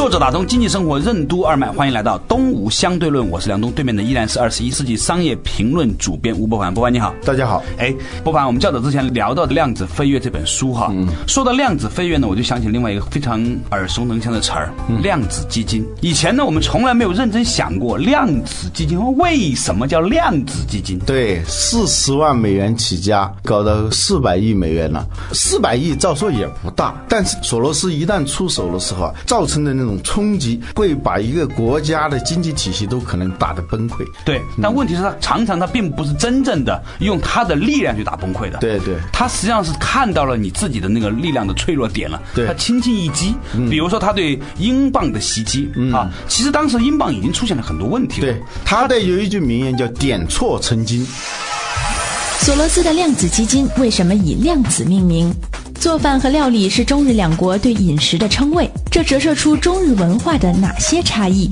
作者打通经济生活任督二脉，欢迎来到东吴相对论。我是梁东，对面的依然是二十一世纪商业评论主编吴伯凡。伯凡你好，大家好。哎，伯凡，我们较早之前聊到的《量子飞跃》这本书哈，说到量子飞跃呢，我就想起另外一个非常耳熟能详的词儿——量子基金。以前呢，我们从来没有认真想过量子基金为什么叫量子基金。对，四十万美元起家，搞到四百亿美元了。四百亿照说也不大，但是索罗斯一旦出手的时候啊，造成的那种。冲击会把一个国家的经济体系都可能打得崩溃。对，但问题是，他常常他并不是真正的用他的力量去打崩溃的。对对，他实际上是看到了你自己的那个力量的脆弱点了。对，他轻轻一击，比如说他对英镑的袭击啊，其实当时英镑已经出现了很多问题。对，他的有一句名言叫“点错成金”。索罗斯的量子基金为什么以量子命名？做饭和料理是中日两国对饮食的称谓，这折射出中日文化的哪些差异？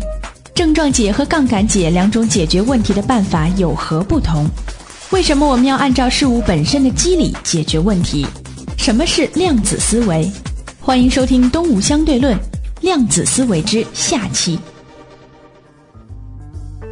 症状解和杠杆解两种解决问题的办法有何不同？为什么我们要按照事物本身的机理解决问题？什么是量子思维？欢迎收听《东吴相对论：量子思维之下期》。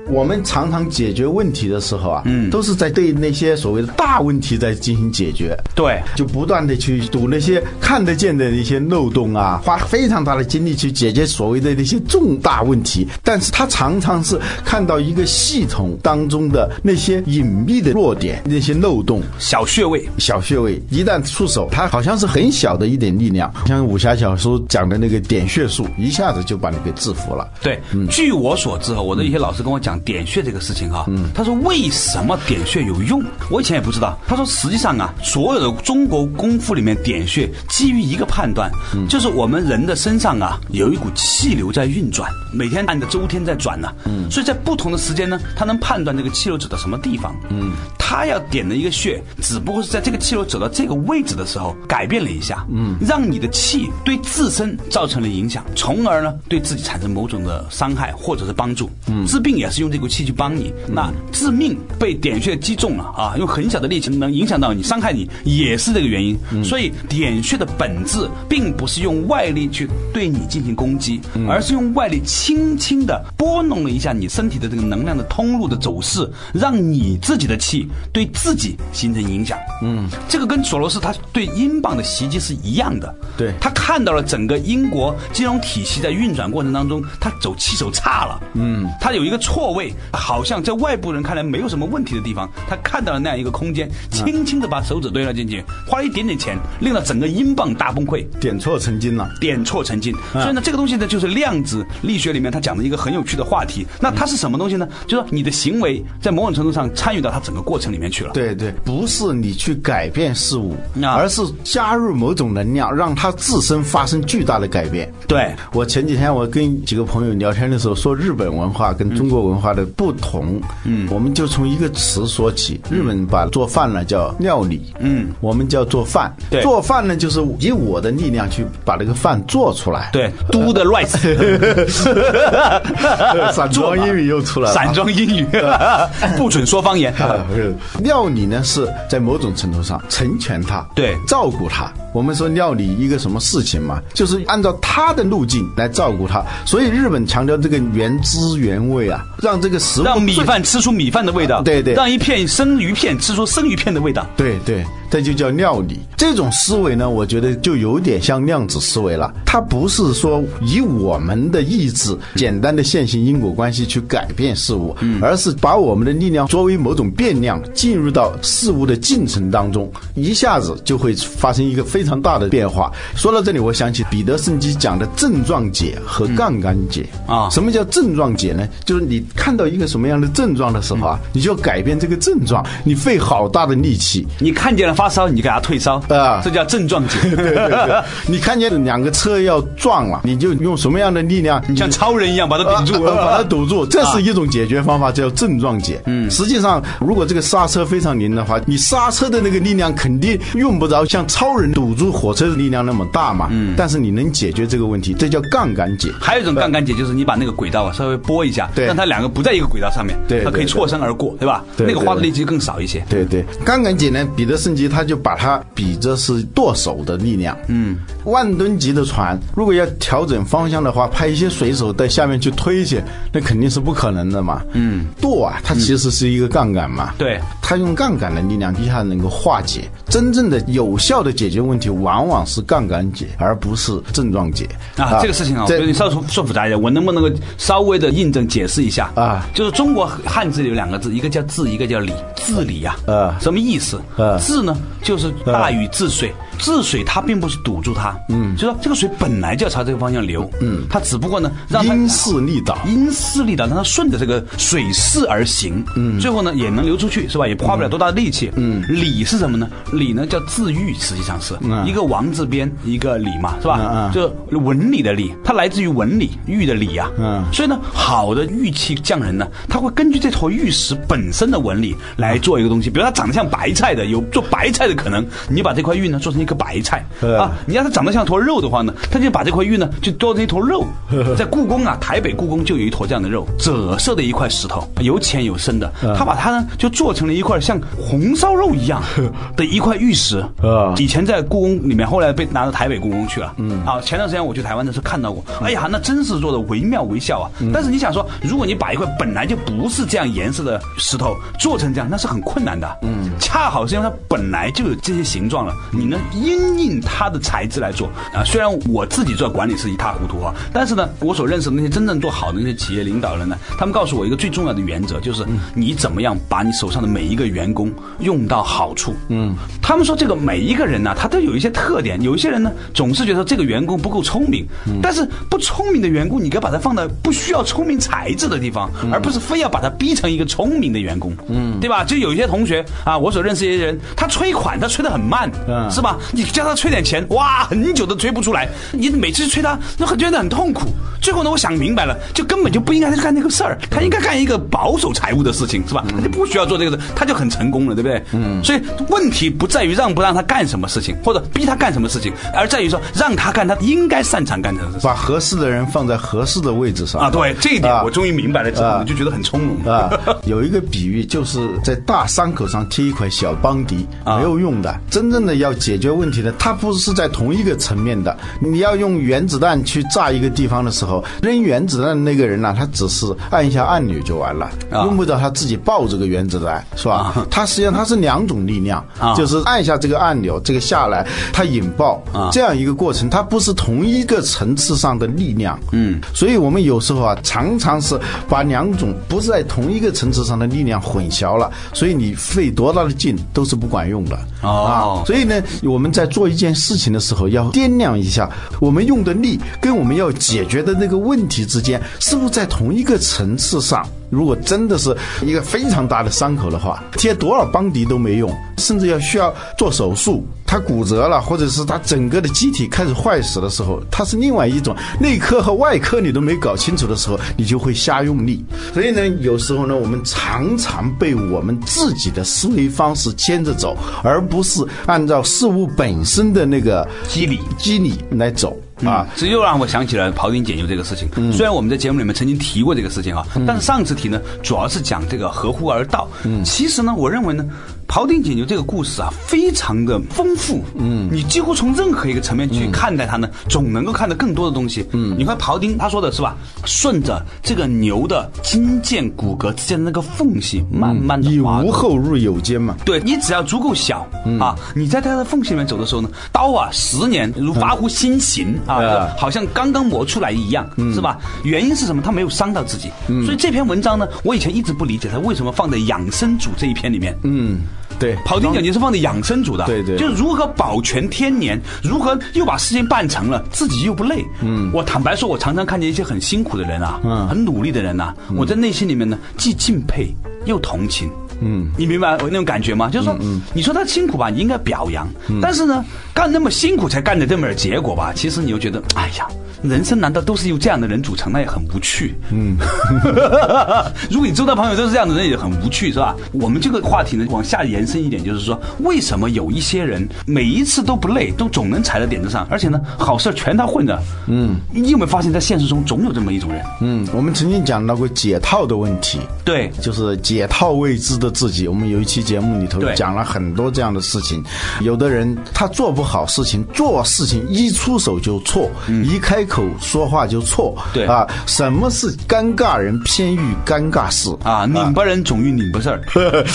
我们常常解决问题的时候啊，嗯，都是在对那些所谓的大问题在进行解决，对，就不断的去堵那些看得见的一些漏洞啊，花非常大的精力去解决所谓的那些重大问题。但是他常常是看到一个系统当中的那些隐秘的弱点、那些漏洞、小穴位、小穴位，一旦出手，他好像是很小的一点力量，像武侠小说讲的那个点穴术，一下子就把你给制服了。对，据我所知，我的一些老师跟我讲。点穴这个事情哈，嗯他说为什么点穴有用？我以前也不知道。他说实际上啊，所有的中国功夫里面点穴基于一个判断，就是我们人的身上啊有一股气流在运转，每天按着周天在转呢。嗯，所以在不同的时间呢，他能判断这个气流走到什么地方。嗯，他要点的一个穴，只不过是在这个气流走到这个位置的时候改变了一下，嗯，让你的气对自身造成了影响，从而呢对自己产生某种的伤害或者是帮助。嗯，治病也是用。这股气去帮你，那致命被点穴击中了啊！用很小的力气能影响到你，伤害你，也是这个原因。所以点穴的本质并不是用外力去对你进行攻击，而是用外力轻轻的拨弄了一下你身体的这个能量的通路的走势，让你自己的气对自己形成影响。嗯，这个跟索罗斯他对英镑的袭击是一样的。对，他看到了整个英国金融体系在运转过程当中，他走气走差了。嗯，他有一个错位。好像在外部人看来没有什么问题的地方，他看到了那样一个空间，轻轻的把手指堆了进去，花了一点点钱，令到整个英镑大崩溃，点错成金了，点错成金。所以呢，这个东西呢，就是量子力学里面他讲的一个很有趣的话题。那它是什么东西呢？就是说你的行为在某种程度上参与到它整个过程里面去了。对对，不是你去改变事物，而是加入某种能量，让它自身发生巨大的改变。对我前几天我跟几个朋友聊天的时候说，日本文化跟中国文化的不同，嗯，我们就从一个词说起。日本把做饭呢叫料理，嗯，我们叫做饭。对，做饭呢就是以我的力量去把这个饭做出来。对，do the right。散装英语又出来了。散装英语，不准说方言。料理呢是在某种程度上成全他，对，照顾他。我们说料理一个什么事情嘛，就是按照他的路径来照顾他。所以日本强调这个原汁原味啊，让这个食物让米饭吃出米饭的味道，对对，让一片生鱼片吃出生鱼片的味道，对对。这就叫料理。这种思维呢，我觉得就有点像量子思维了。它不是说以我们的意志、简单的线性因果关系去改变事物，而是把我们的力量作为某种变量，进入到事物的进程当中，一下子就会发生一个非常大的变化。说到这里，我想起彼得圣基讲的症状解和杠杆解啊什么叫症状解呢？就是你看到一个什么样的症状的时候啊，你就要改变这个症状，你费好大的力气。你看见了发烧，你给他退烧啊这叫症状解。对 对对，你看见两个车要撞了，你就用什么样的力量？你像超人一样把它顶住，呃 把它堵住，这是一种解决方法，叫症状解。嗯，实际上，如果这个刹车非常灵的话，你刹车的那个力量肯定用不着像超人堵住火车的力量那么大嘛。嗯，但是你能解决这个问题，这叫杠杆解。还有一种杠杆解，就是你把那个轨道啊稍微拨一下，对让它两个不在一个轨道上面，对它可以错身而过，对吧？对那个花的力气更少一些。对对，杠杆解呢，彼得圣基他就把它比着是舵手的力量。嗯，万吨级的船，如果要调整方向的话，派一些水手在下面去推去，那肯定是不可能的嘛。嗯，舵啊，它其实是一个杠杆嘛。对，它用杠杆的力量一下能够化解。真正的有效的解决问题，往往是杠杆解，而不是症状解。啊，这个事情啊，我跟你稍微说说复杂一点，我能不能够稍微的印证解释一下啊就是中国汉字里有两个字，一个叫治，一个叫理，治理呀、啊什么意思？啊治呢，就是大禹治水，治水它并不是堵住它，嗯，就说这个水本来就要朝这个方向流，嗯，它只不过呢让它因势利导。因势利导，让它顺着这个水势而行，嗯，最后呢也能流出去，是吧？也花不了多大的力气，嗯。理是什么呢？理呢叫治愈，实际上是、嗯。一个王字边一个理嘛，是吧？嗯嗯。就是文理的理，它来自于文理玉的理啊，嗯。所以呢，好的玉器匠人呢，他会根据这坨玉石本身的纹理来做一个东西，比如它长得像白菜的，有做白菜的可能，你把这块玉呢做成一个白菜。嗯啊，你要它长得像坨肉的话呢，他就把这块玉呢就做成一坨肉，在故宫啊，台北故宫就有一坨这样的肉，赭色的一块石头，有浅有深的，他把它呢就做成了一块像红烧肉一样 的一块玉石。啊。以前在故宫里面，后来被拿到台北故宫去了。嗯，啊，前段时间我去台湾的时候看到过，哎呀，那真是做的惟妙惟肖啊。但是你想说，如果你把一块本来就不是这样颜色的石头做成这样，那是很困难的。嗯，恰好是因为它本来就有这些形状了，你呢因应它的材质来做啊。虽然我自己做管理是一塌糊涂啊，但是呢，我所认识的那些真正做好的那些企业领导人呢，他们告诉我一个最重要的原则，就是你怎么样把你手上的每一个员工用到好处。嗯，他们说这个每一个人呢、他都有一些特点，有一些人呢总是觉得这个员工不够聪明，但是不聪明的员工，你该把他放到不需要聪明才智的地方，而不是非要把他逼成一个聪明的员工，嗯，对吧？就有一些同学啊，我所认识一些人，他催款他催得很慢，嗯是吧？你叫他催点钱，哇，很久都催不出来，你每次催他，那很觉得很痛苦。最后呢，我想明白了，就根本就不应该去干那个事儿，他应该干一个保守财务的事情，是吧？他就不需要做这个事，他就很成功了，对不对？嗯。所以问题不在于让不让他干什么事情，或者逼他干什么事情，而在于说让他干他应该擅长干的事情。把合适的人放在合适的位置上啊，对这一点啊我终于明白了之后，啊我就觉得很从容啊，有一个比喻，就是在大伤口上贴一块小邦迪，啊没有用的。真正的要解决问题呢，它不是在同一个层面的。你要用原子弹去炸一个地方的时候，扔原子弹的那个人呢、他只是按一下按钮就完了，啊用不着他自己抱这个原子弹，是吧？啊它实际上它是两种力量，啊就是按一下这个按钮，这个下来，它引爆啊这样一个过程，它不是同一个层次上的力量。嗯，所以我们有时候啊，常常是把两种不是在同一个层次上的力量混淆了，所以你费多大的劲都是不管用的。哦啊，所以呢，我们在做一件事情的时候，要掂量一下我们用的力跟我们要解决的那个问题之间是不是在同一个层次上。如果真的是一个非常大的伤口的话，贴多少邦迪都没用，甚至要需要做手术。它骨折了，或者是它整个的机体开始坏死的时候，它是另外一种内科和外科你都没搞清楚的时候，你就会瞎用力。所以呢，有时候呢，我们常常被我们自己的思维方式牵着走，而不是按照事物本身的那个机理机理来走啊。这又让我想起了庖丁解牛这个事情。虽然我们在节目里面曾经提过这个事情啊，但是上次提呢，主要是讲这个合乎而道。其实呢，我认为呢，庖丁解牛这个故事啊，非常的丰富。嗯，你几乎从任何一个层面去看待它呢，总能够看到更多的东西。嗯，你看庖丁他说的是吧？顺着这个牛的筋腱骨骼之间的那个缝隙，慢慢的以无后入有间嘛。对你只要足够小、啊，你在它的缝隙里面走的时候呢，刀啊十年如发乎新形啊，嗯好像刚刚磨出来一样，是吧？原因是什么？他没有伤到自己。所以这篇文章呢，我以前一直不理解它为什么放在养生组这一篇里面。嗯，对，跑丁解牛是放在养生组的，对对。就是如何保全天年，如何又把事情办成了，自己又不累。嗯，我坦白说，我常常看见一些很辛苦的人啊，嗯。很努力的人呐、我在内心里面呢，既敬佩又同情。嗯，你明白我那种感觉吗？就是说，你说他辛苦吧，你应该表扬，但是呢，干那么辛苦才干的这么点结果吧，其实你又觉得，哎呀，人生难道都是由这样的人组成？那也很无趣。嗯，如果你周遭朋友都是这样的人，也很无趣，是吧？我们这个话题呢，往下延伸一点，就是说，为什么有一些人每一次都不累，都总能踩在点子上，而且呢，好事全他混着？嗯，你有没有发现，在现实中总有这么一种人？嗯，我们曾经讲到过解套的问题。对，就是解套未知的自己。我们有一期节目里头讲了很多这样的事情。有的人他做不好事情，做事情一出手就错，一开口说话就错。嗯对啊，什么是尴尬人偏遇尴尬事啊，拧巴人总遇拧巴事儿。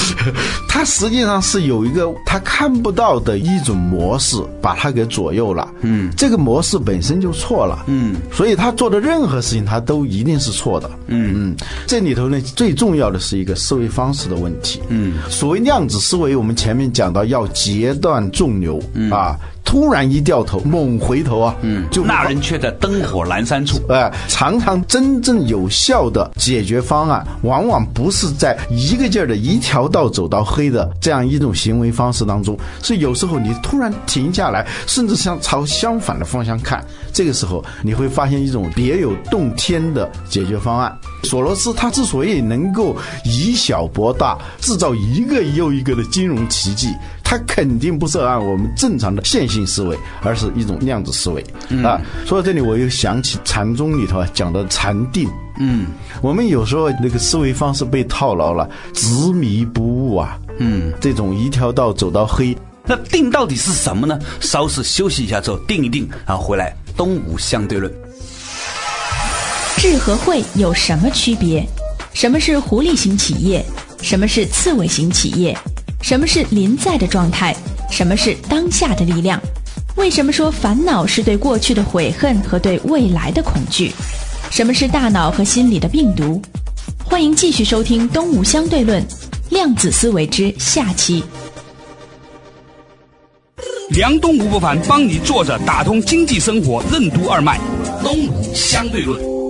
他实际上是有一个他看不到的一种模式，把他给左右了。嗯，这个模式本身就错了。嗯，所以他做的任何事情，他都一定是错的。嗯嗯，这里头呢，最重要的是一个思维方式的问题。嗯，所谓量子思维，我们前面讲到要截断众流、啊，突然一掉头，猛回头啊，嗯，就那人却在灯火阑珊处。哎，常常真正有效的解决方案，往往不是在一个劲儿的一条道走到黑的这样一种行为方式当中，是有时候你突然停下来，甚至向朝相反的方向看，这个时候你会发现一种别有洞天的解决方案。索罗斯他之所以能够以小博大，制造一个又一个的金融奇迹，它肯定不是按我们正常的线性思维，而是一种量子思维、啊。说到这里，我又想起禅宗里头啊讲的禅定。嗯，我们有时候那个思维方式被套牢了，执迷不悟啊。嗯，这种一条道走到黑，那定到底是什么呢？稍事休息一下之后，定一定，然后回来东吴相对论。智和慧有什么区别？什么是狐狸型企业？什么是刺猬型企业？什么是临在的状态？什么是当下的力量？为什么说烦恼是对过去的悔恨和对未来的恐惧？什么是大脑和心理的病毒？欢迎继续收听《东吴相对论》量子思维之下期。梁东吴不凡帮你坐着打通经济生活任督二脉，东吴相对论。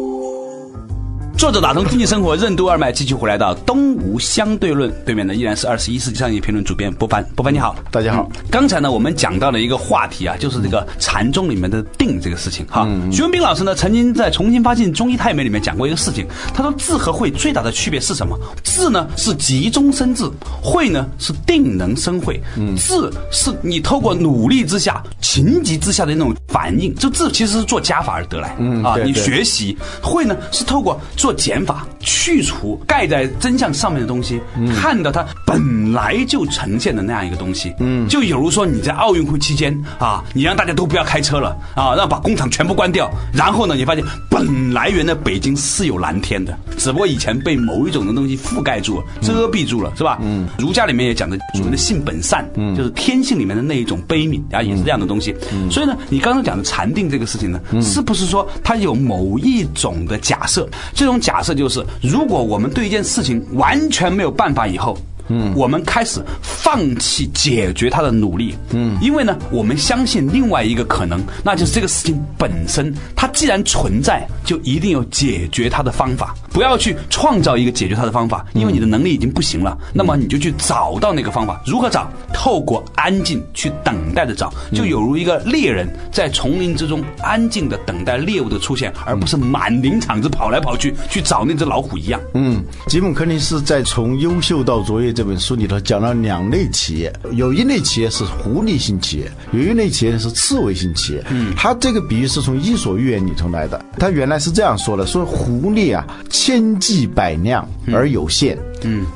作者打通经济生活任督二脉，继续回来到东吴相对论，对面的依然是二十一世纪商业评论主编波凡。波凡你好，大家好嗯刚才呢，我们讲到了一个话题啊，就是这个禅宗里面的定这个事情哈。徐文斌老师呢，曾经在《重新发现中医太美》里面讲过一个事情，他说智和慧最大的区别是什么？智呢是急中生智，慧呢是定能生慧。智是你透过努力之下、情急之下的那种反应，这智其实是做加法而得来。啊，你学习慧呢是透过做减法，去除盖在真相上面的东西，看到它本来就呈现的那样一个东西。嗯，就比如说你在奥运会期间啊，你让大家都不要开车了啊，让把工厂全部关掉，然后呢，你发现本来原来北京是有蓝天的，只不过以前被某一种的东西覆盖住了、遮蔽住了，是吧？嗯，儒家里面也讲的所谓的性本善，嗯，就是天性里面的那一种悲悯啊，也是这样的东西。嗯所以呢，你刚刚讲的禅定这个事情呢，是不是说它有某一种的假设？这种假设就是，如果我们对一件事情完全没有办法以后。嗯，我们开始放弃解决它的努力。嗯，因为呢，我们相信另外一个可能，那就是这个事情本身，它既然存在，就一定有解决它的方法。不要去创造一个解决它的方法，因为你的能力已经不行了。那么你就去找到那个方法。如何找？透过安静去等待着找，就有如一个猎人在丛林之中安静的等待猎物的出现，而不是满林场子跑来跑去去找那只老虎一样。嗯，吉姆·柯林斯在《从优秀到卓越》这本书里头讲了两类企业，有一类企业是狐狸型企业，有一类企业是刺猬型企业。嗯，他这个比喻是从《伊索寓言》里头来的。他原来是这样说的：说狐狸啊，千计百量而有限。嗯，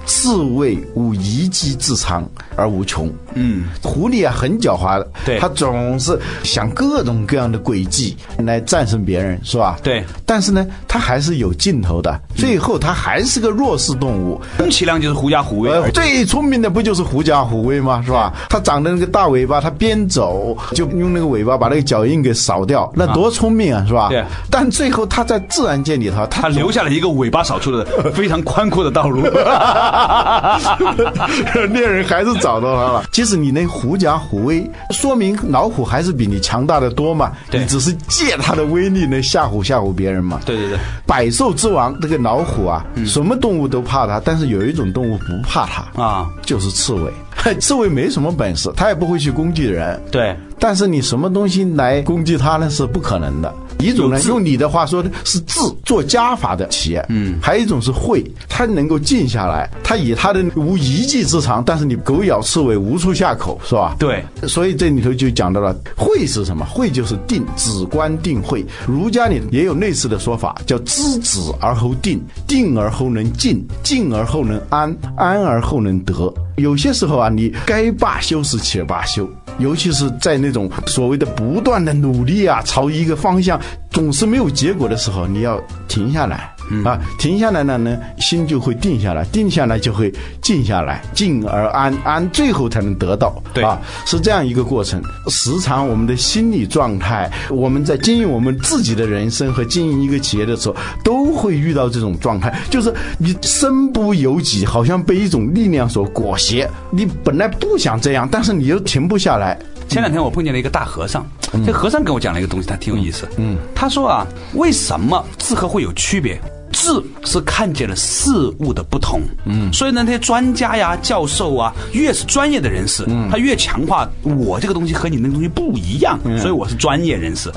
刺猬无一技之长而无穷。嗯，狐狸啊很狡猾的，对它总是想各种各样的诡计来战胜别人，是吧？对但是呢，它还是有尽头的，最后它还是个弱势动物。充其量就是狐假虎威最聪明的不就是狐假虎威吗？是吧？它长的那个大尾巴，它边走就用那个尾巴把那个脚印给扫掉，那多聪明啊，是吧？对但最后它在自然界里头，它他留下了一个尾巴扫出的非常宽阔的道路。猎人还是找到他了。即使你能狐假虎威，说明老虎还是比你强大的多嘛。你只是借它的威力来吓唬吓唬别人嘛。对对对，百兽之王这个老虎啊，什么动物都怕它，但是有一种动物不怕它啊，就是刺猬。刺猬没什么本事，它也不会去攻击人。对，但是你什么东西来攻击它呢？是不可能的。一种呢用你的话说是智，做加法的企业；嗯，还有一种是慧，它能够静下来，它以它的无一技之长，但是你狗咬刺猬无处下口，是吧？对。所以这里头就讲到了慧是什么？慧就是定，止观定慧。儒家里也有类似的说法，叫知止而后定，定而后能静，静而后能安，安而后能得。有些时候啊，你该罢休时且罢休，尤其是在那种所谓的不断的努力啊，朝一个方向总是没有结果的时候，你要停下来。啊，停下来了呢，心就会定下来，定下来就会静下来，静而安，安最后才能得到。对啊，是这样一个过程。时常我们的心理状态，我们在经营我们自己的人生和经营一个企业的时候，都会遇到这种状态，就是你身不由己，好像被一种力量所裹挟。你本来不想这样，但是你又停不下来。前两天我碰见了一个大和尚，这和尚跟我讲了一个东西，他挺有意思。嗯，他说啊，为什么字和会有区别？字是看见了事物的不同，嗯，所以呢，那些专家呀、教授啊，越是专业的人士，他越强化我这个东西和你那个东西不一样，所以我是专业人士。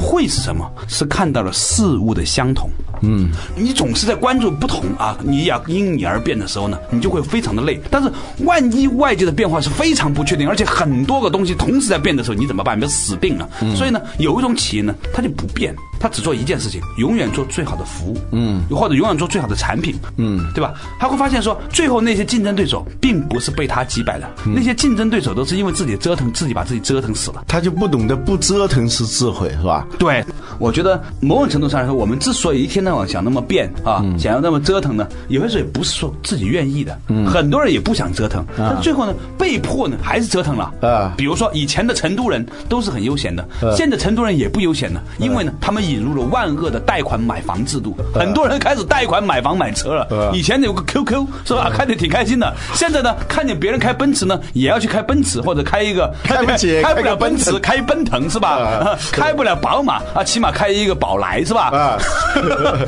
会是什么？是看到了事物的相同。嗯，你总是在关注不同啊，你要因你而变的时候呢，你就会非常的累。但是万一外界的变化是非常不确定，而且很多个东西同时在变的时候，你怎么办？你就死定了。所以呢，有一种企业呢，它就不变，它只做一件事情，永远做最好的服务，嗯，或者永远做最好的产品，嗯，对吧？他会发现说，最后那些竞争对手并不是被他击败的，那些竞争对手都是因为自己折腾，自己把自己折腾死了。他就不懂得不折腾是智慧，是吧？对，我觉得某种程度上来说，我们之所以一天到晚想那么变啊，想要那么折腾呢，有些时候也不是说自己愿意的，很多人也不想折腾，但最后呢，被迫呢还是折腾了。啊。比如说以前的成都人都是很悠闲的，现在成都人也不悠闲了，因为呢，他们引入了万恶的贷款买房制度，很多人开始贷款买房买车了。以前有个 QQ 是吧，开的挺开心的，现在呢，看见别人开奔驰呢，也要去开奔驰或者开一个开不起 开不了奔驰，开奔腾是吧？啊？开不了宝马啊，起码开一个宝来是吧？啊。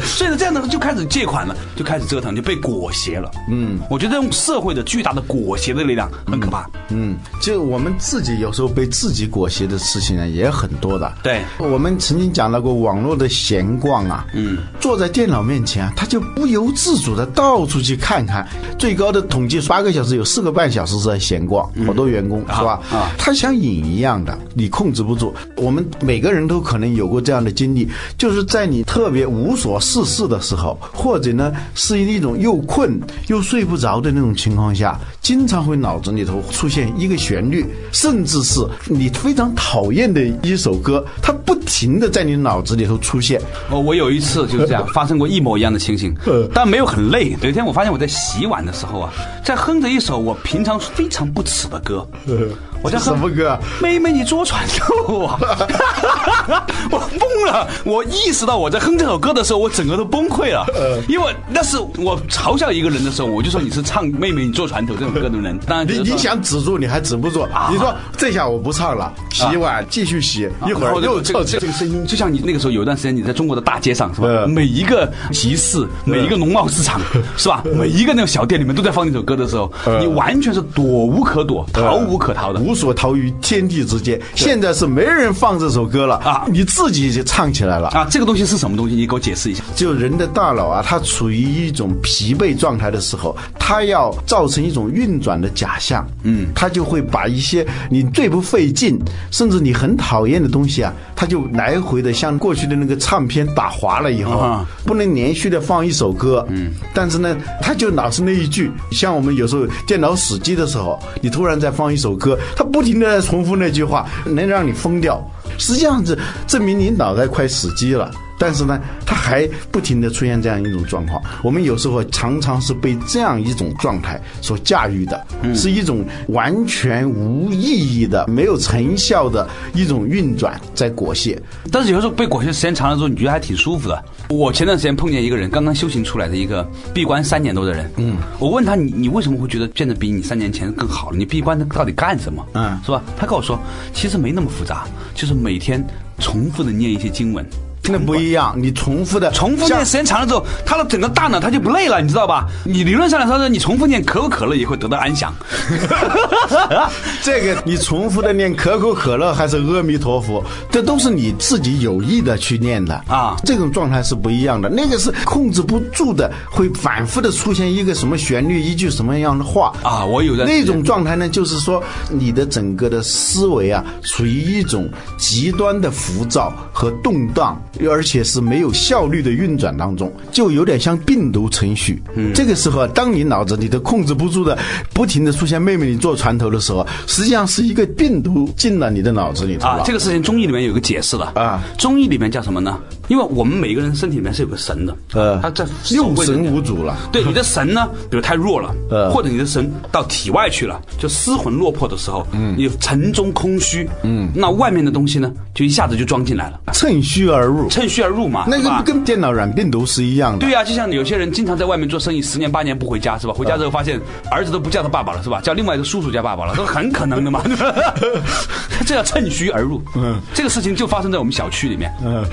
所以呢，这样呢就开始借款了，就开始折腾，就被裹挟了。嗯，我觉得这种社会的巨大的裹挟的力量很可怕。嗯，就我们自己有时候被自己裹挟的事情呢，也很多的。对。我们曾经讲到过网络的闲逛啊，嗯，坐在电脑面前啊，他就不由自主的到处去看看，最高的统计八个小时有四个半小时是在闲逛，好多员工是吧？啊他像瘾一样的，你控制不住。我们每个人都可能有过这样的经历，就是在你特别无所事事的时候，或者呢是一种又困又睡不着的那种情况下，经常会脑子里头出现一个旋律，甚至是你非常讨厌的一首歌，它不停的在你脑子里头出现。哦，我有一次就是这样 发生过一模一样的情形，但没有很累。有一天我发现我在洗碗的时候啊，在哼着一首我平常非常不耻的歌，我在哼什么歌啊？妹妹，你坐船头啊！我疯了！我意识到我在哼这首歌的时候，我整个都崩溃了。因为那是我嘲笑一个人的时候，我就说你是唱《妹妹你坐船头》这种歌的人。当然，你你想止住，你还止不住。你说这下我不唱了，洗碗继续洗，一会儿又这唱个这个声音，就像你那个时候有一段时间你在中国的大街上是吧？嗯每一个集市，每一个农贸市场 是吧？每一个那种小店里面都在放那首歌的时候，嗯你完全是躲无可躲、逃无可逃的。无无所逃于天地之间。现在是没人放这首歌了啊你自己就唱起来了。啊，这个东西是什么东西？你给我解释一下。就人的大脑啊，它处于一种疲惫状态的时候，它要造成一种运转的假象，嗯，它就会把一些你最不费劲，甚至你很讨厌的东西啊，它就来回的像过去的那个唱片打滑了以后，啊不能连续的放一首歌，嗯，但是呢，它就老是那一句，像我们有时候电脑死机的时候，你突然再放一首歌，它他不停的重复那句话，能让你疯掉。实际上是证明你脑袋快死机了。但是呢，它还不停的出现这样一种状况。我们有时候常常是被这样一种状态所驾驭的，是一种完全无意义的、没有成效的一种运转在裹挟。但是有时候被裹挟时间长了之后，你觉得还挺舒服的。我前段时间碰见一个人，刚刚修行出来的一个闭关三年多的人，嗯，我问他你你为什么会觉得变得比你三年前更好了？你闭关到底干什么？嗯是吧？他跟我说，其实没那么复杂，就是每天重复的念一些经文。那不一样，你重复的重复念时间长了之后，他的整个大脑他就不累了，你知道吧？你理论上来说，你重复念可口可乐也会得到安详。这个你重复的念可口可乐还是阿弥陀佛，这都是你自己有意的去念的。啊。这种状态是不一样的，那个是控制不住的，会反复的出现一个什么旋律，一句什么样的话。啊我有的那种状态呢，就是说你的整个的思维啊，处于一种极端的浮躁和动荡，而且是没有效率的运转当中，就有点像病毒程序。嗯，这个时候啊，当你脑子里头控制不住的，不停的出现妹妹你坐船头的时候，实际上是一个病毒进了你的脑子里头。啊，这个事情中医里面有个解释的啊中医里面叫什么呢？因为我们每个人身体里面是有个神的，呃他在六神无主了。对你的神呢，比如太弱了，呃或者你的神到体外去了，就失魂落魄的时候，嗯，你城中空虚，嗯，那外面的东西呢，就一下子就装进来了，趁虚而入，趁虚而入嘛，那个跟电脑软病毒是一样的。对呀、就像有些人经常在外面做生意，十年八年不回家是吧？回家之后发现儿子都不叫他爸爸了是吧？叫另外一个叔叔叫爸爸了，这很可能的嘛。他 这叫趁虚而入。嗯，这个事情就发生在我们小区里面。嗯，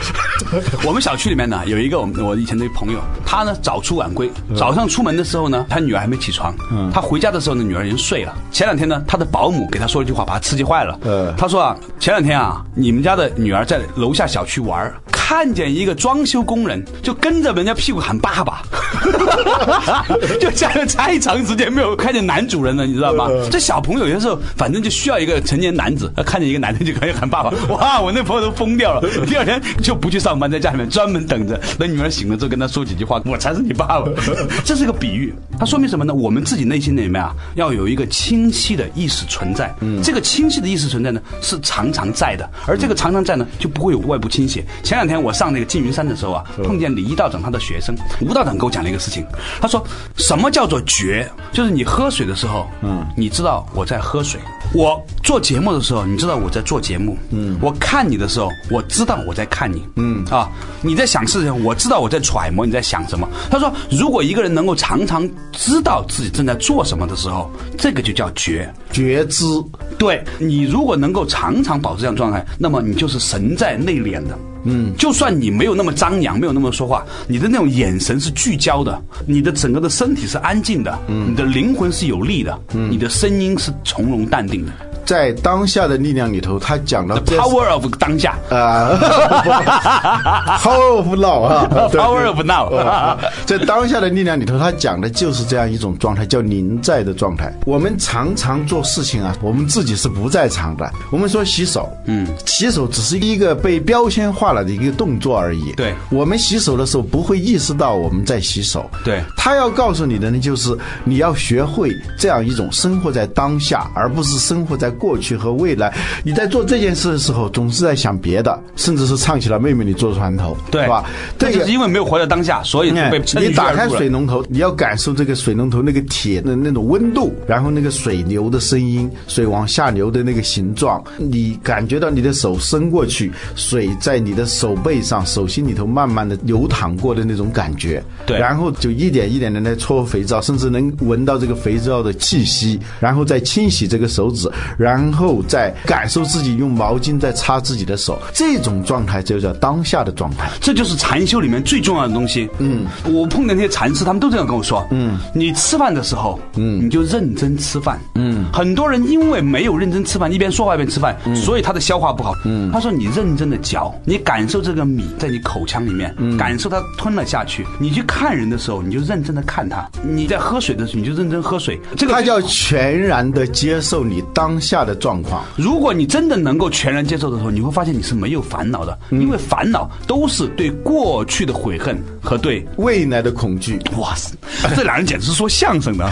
我们小区里面呢有一个我们我以前的朋友，他呢早出晚归，早上出门的时候呢，他女儿还没起床，他回家的时候呢，女儿已经睡了。前两天呢，他的保姆给他说了一句话，把他刺激坏了。呃他说啊，前两天啊，你们家的女儿在楼下小区玩，看见一个装修工人，就跟着人家屁股喊爸爸，就家里太长时间没有看见男主人了，你知道吗？这小朋友有些时候反正就需要一个成年男子，他看见一个男的就可以喊爸爸，哇，我那朋友都疯掉了。第二天就不去上班，在家里面专门等着，等女儿醒了之后跟她说几句话，我才是你爸爸。这是一个比喻，它说明什么呢？我们自己内心里面啊，要有一个清晰的意识存在。嗯，这个清晰的意识存在呢，是常常在的，而这个常常在呢，就不会有外部倾斜。前两天我上那个缙云山的时候啊，碰见李一道长他的学生吴道长给我讲了一个事情，他说什么叫做觉？就是你喝水的时候，嗯，你知道我在喝水；我做节目的时候，你知道我在做节目；嗯，我看你的时候，我知道我在看你；嗯啊，你在想事情，我知道我在揣摩你在想什么。他说，如果一个人能够常常知道自己正在做什么的时候，这个就叫觉。觉知，对你如果能够常常保持这样状态，那么你就是神在内敛的。嗯，就算你没有那么张扬，没有那么说话，你的那种眼神是聚焦的，你的整个的身体是安静的，嗯，你的灵魂是有力的，嗯，你的声音是从容淡定的。在当下的力量里头，他讲到 The power of 当下啊，Power of now 啊 对，Power of now 呃在当下的力量里头，他讲的就是这样一种状态，叫临在的状态。我们常常做事情啊，我们自己是不在场的。我们说洗手，嗯，洗手只是一个被标签化了的一个动作而已。对我们洗手的时候不会意识到我们在洗手。对他要告诉你的呢，就是你要学会这样一种生活在当下，而不是生活在过去和未来。你在做这件事的时候，总是在想别的，甚至是唱起了“妹妹你坐船头”，对是吧？这就是因为没有活在当下，所以你打开水龙头，你要感受这个水龙头那个铁的那种温度，然后那个水流的声音，水往下流的那个形状，你感觉到你的手伸过去，水在你的手背上、手心里头慢慢的流淌过的那种感觉。对然后就一点一点的来搓肥皂，甚至能闻到这个肥皂的气息，然后再清洗这个手指，然然后再感受自己用毛巾在擦自己的手，这种状态就叫当下的状态。这就是禅修里面最重要的东西。嗯，我碰见那些禅师，他们都这样跟我说。嗯，你吃饭的时候，嗯，你就认真吃饭。嗯，很多人因为没有认真吃饭，一边说话一边吃饭，所以他的消化不好。嗯，他说你认真的嚼，你感受这个米在你口腔里面，感受它吞了下去。你去看人的时候，你就认真的看他；你在喝水的时候，你就认真喝水。这个他叫全然的接受你当下的状况。如果你真的能够全然接受的时候，你会发现你是没有烦恼的，因为烦恼都是对过去的悔恨和对未来的恐惧。哇塞，这俩人简直是说相声的。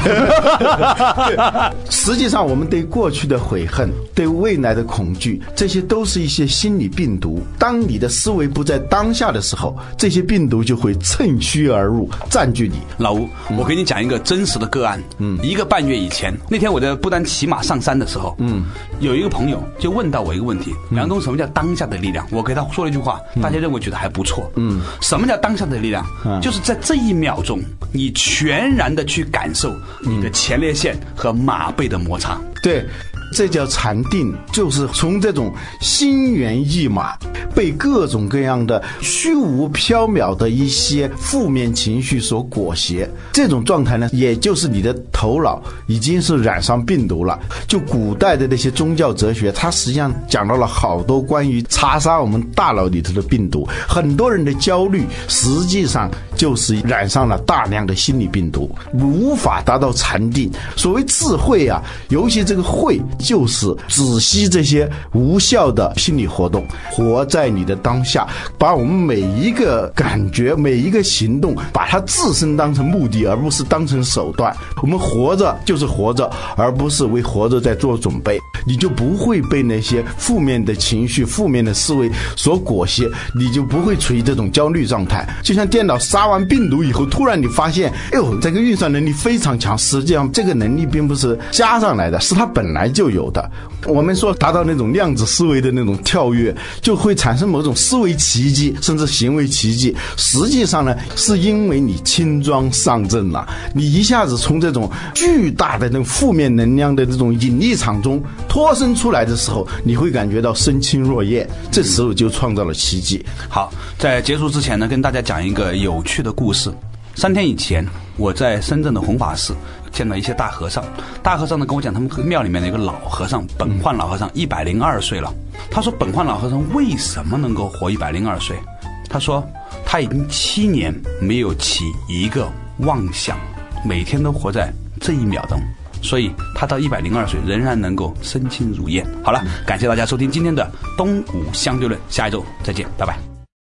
实际上，我们对过去的悔恨、对未来的恐惧，这些都是一些心理病毒。当你的思维不在当下的时候，这些病毒就会趁虚而入，占据你。老吴，我给你讲一个真实的个案。嗯，一个半月以前，那天我在不丹骑马上山的时候，嗯，有一个朋友就问到我一个问题：梁东，什么叫当下的力量？我给他说了一句话，大家认为觉得还不错。嗯，什么叫当下的力量？就是在这一秒钟，你全然的去感受你的前列腺和马背的摩擦。对，这叫禅定，就是从这种心猿意马、被各种各样的虚无缥缈的一些负面情绪所裹挟，这种状态呢，也就是你的头脑已经是染上病毒了。就古代的那些宗教哲学，它实际上讲到了好多关于查杀我们大脑里头的病毒。很多人的焦虑，实际上就是染上了大量的心理病毒，无法达到禅定。所谓智慧啊，尤其这个慧，就是止息这些无效的心理活动，活在你的当下，把我们每一个感觉、每一个行动，把它自身当成目的，而不是当成手段。我们活着就是活着，而不是为活着在做准备。你就不会被那些负面的情绪、负面的思维所裹挟，你就不会处于这种焦虑状态。就像电脑杀完病毒以后，突然你发现，哎呦，这个运算能力非常强。实际上，这个能力并不是加上来的，是它本来就就有的。我们说达到那种量子思维的那种跳跃，就会产生某种思维奇迹，甚至行为奇迹。实际上呢，是因为你轻装上阵了，你一下子从这种巨大的那种负面能量的这种引力场中脱身出来的时候，你会感觉到身轻若燕，这时候就创造了奇迹。好，在结束之前呢，跟大家讲一个有趣的故事。三天以前，我在深圳的弘法寺见到一些大和尚。大和尚呢跟我讲，他们庙里面的一个老和尚，本焕老和尚一百零二岁了。他说，本焕老和尚为什么能够活一百零二岁？他说，他已经七年没有起一个妄想，每天都活在这一秒钟，所以他到一百零二岁仍然能够身轻如燕。好了，感谢大家收听今天的东吴相对论，下一周再见，拜拜。